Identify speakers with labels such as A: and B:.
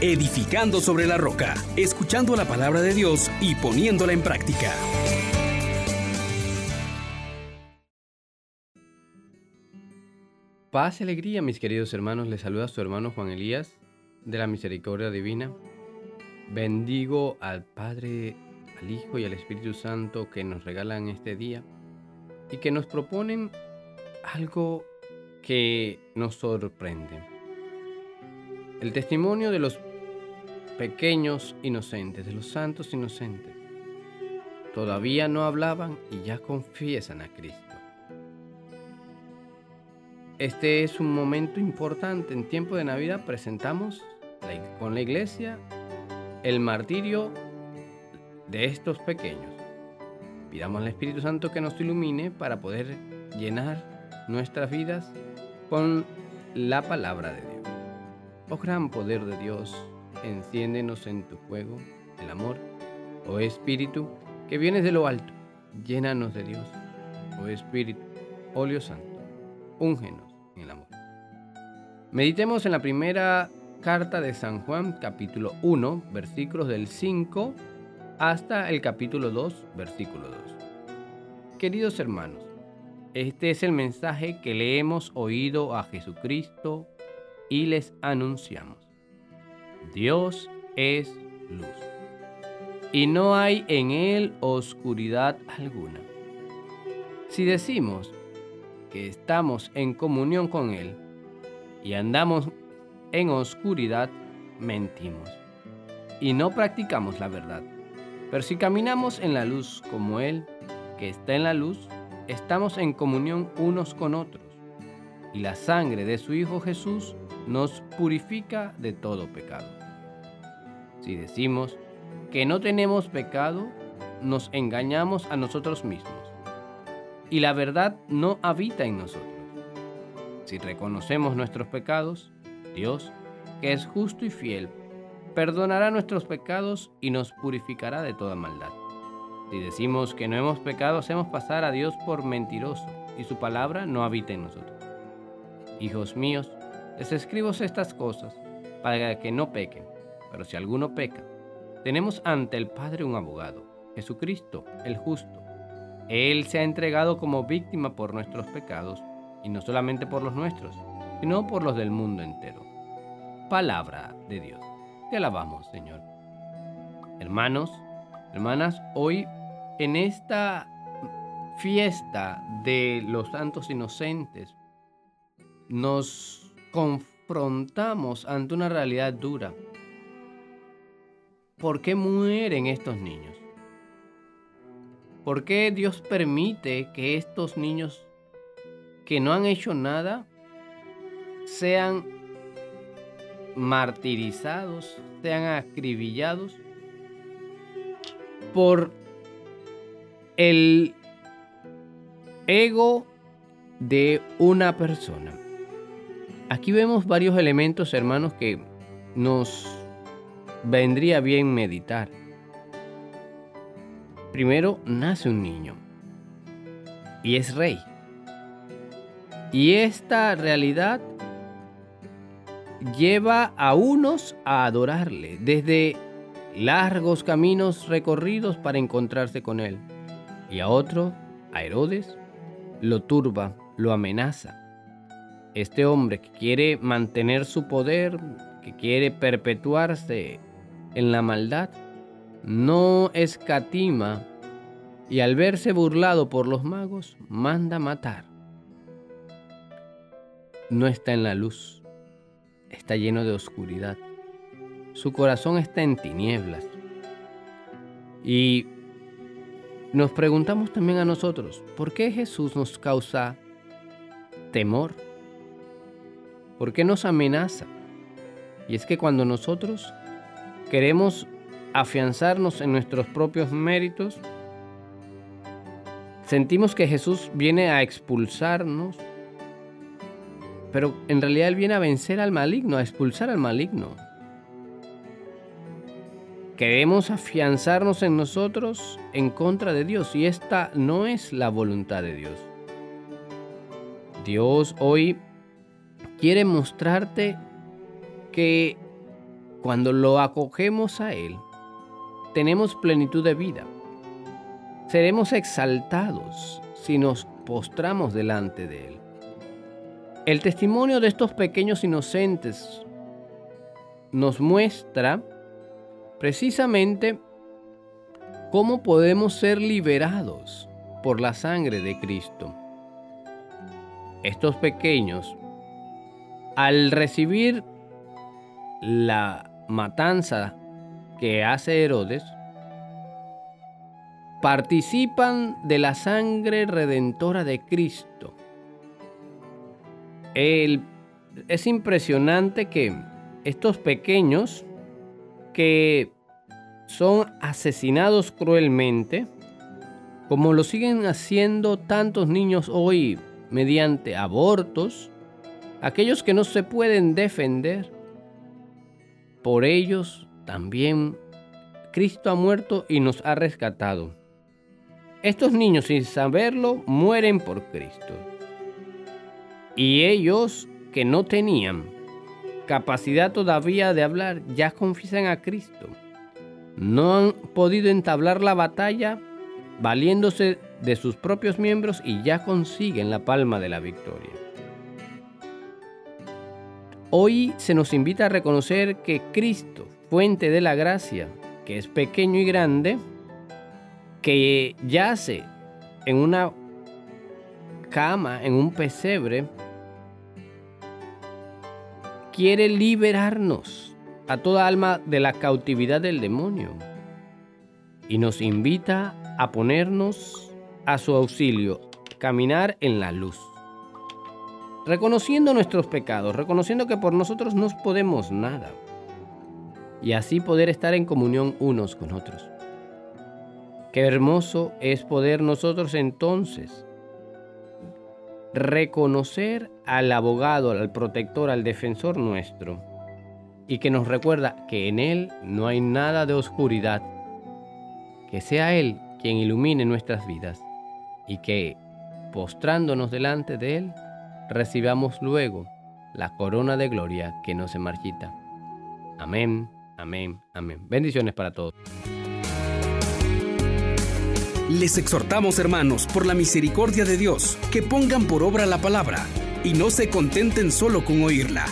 A: edificando sobre la roca, escuchando la palabra de Dios y poniéndola en práctica.
B: Paz y alegría, mis queridos hermanos. Les saluda su hermano Juan Elías de la Misericordia Divina. Bendigo al Padre, al Hijo y al Espíritu Santo que nos regalan este día y que nos proponen algo que nos sorprende. El testimonio de los pequeños inocentes, de los santos inocentes. Todavía no hablaban y ya confiesan a Cristo. Este es un momento importante. En tiempo de Navidad presentamos con la iglesia el martirio de estos pequeños. Pidamos al Espíritu Santo que nos ilumine para poder llenar nuestras vidas con la palabra de Dios. Oh gran poder de Dios, enciéndenos en tu fuego, el amor. Oh Espíritu, que vienes de lo alto, llénanos de Dios. Oh Espíritu, óleo santo, úngenos en el amor. Meditemos en la primera carta de San Juan, capítulo 1, versículos del 5 hasta el capítulo 2, versículo 2. Queridos hermanos, este es el mensaje que le hemos oído a Jesucristo y les anunciamos. Dios es luz, y no hay en él oscuridad alguna. Si decimos que estamos en comunión con Él y andamos en oscuridad, mentimos y no practicamos la verdad. Pero si caminamos en la luz como Él, que está en la luz, estamos en comunión unos con otros, y la sangre de su Hijo Jesús nos purifica de todo pecado. Si decimos que no tenemos pecado, nos engañamos a nosotros mismos y la verdad no habita en nosotros. Si reconocemos nuestros pecados, Dios, que es justo y fiel, perdonará nuestros pecados y nos purificará de toda maldad. Si decimos que no hemos pecado, hacemos pasar a Dios por mentiroso y su palabra no habita en nosotros. Hijos míos, les escribo estas cosas para que no pequen. Pero si alguno peca, tenemos ante el Padre un abogado, Jesucristo, el justo. Él se ha entregado como víctima por nuestros pecados, y no solamente por los nuestros, sino por los del mundo entero. Palabra de Dios. Te alabamos, Señor. Hermanos, hermanas, hoy en esta fiesta de los santos inocentes, nos confrontamos ante una realidad dura ¿por qué mueren estos niños? ¿Por qué Dios permite que estos niños que no han hecho nada sean martirizados, sean acribillados por el ego de una persona? Aquí vemos varios elementos, hermanos, que nos vendría bien meditar. Primero nace un niño y es rey. Y esta realidad lleva a unos a adorarle desde largos caminos recorridos para encontrarse con él. Y a otro, a Herodes, lo turba, lo amenaza. Este hombre que quiere mantener su poder, que quiere perpetuarse en la maldad, no escatima y al verse burlado por los magos, manda matar. No está en la luz, está lleno de oscuridad. Su corazón está en tinieblas. Y nos preguntamos también a nosotros, ¿por qué Jesús nos causa temor? ¿Por qué nos amenaza? Y es que cuando nosotros queremos afianzarnos en nuestros propios méritos, sentimos que Jesús viene a expulsarnos, pero en realidad Él viene a vencer al maligno, a expulsar al maligno. Queremos afianzarnos en nosotros en contra de Dios y esta no es la voluntad de Dios. Dios hoy quiere mostrarte que cuando lo acogemos a Él, tenemos plenitud de vida. Seremos exaltados si nos postramos delante de Él. El testimonio de estos pequeños inocentes nos muestra precisamente cómo podemos ser liberados por la sangre de Cristo. Estos pequeños, al recibir la matanza que hace Herodes, participan de la sangre redentora de Cristo. es impresionante que estos pequeños que son asesinados cruelmente, como lo siguen haciendo tantos niños hoy mediante abortos, aquellos que no se pueden defender, por ellos también Cristo ha muerto y nos ha rescatado. Estos niños sin saberlo mueren por Cristo. Y ellos que no tenían capacidad todavía de hablar ya confiesan a Cristo. No han podido entablar la batalla valiéndose de sus propios miembros y ya consiguen la palma de la victoria. Hoy se nos invita a reconocer que Cristo, fuente de la gracia, que es pequeño y grande, que yace en una cama, en un pesebre, quiere liberarnos a toda alma de la cautividad del demonio y nos invita a ponernos a su auxilio, caminar en la luz reconociendo nuestros pecados, reconociendo que por nosotros no podemos nada, y así poder estar en comunión unos con otros. Qué hermoso es poder nosotros entonces reconocer al abogado, al protector, al defensor nuestro, y que nos recuerda que en Él no hay nada de oscuridad, que sea Él quien ilumine nuestras vidas, y que, postrándonos delante de Él, recibamos luego la corona de gloria que no se marchita. Amén, amén, amén. Bendiciones para todos.
A: Les exhortamos, hermanos, por la misericordia de Dios, que pongan por obra la palabra y no se contenten solo con oírla.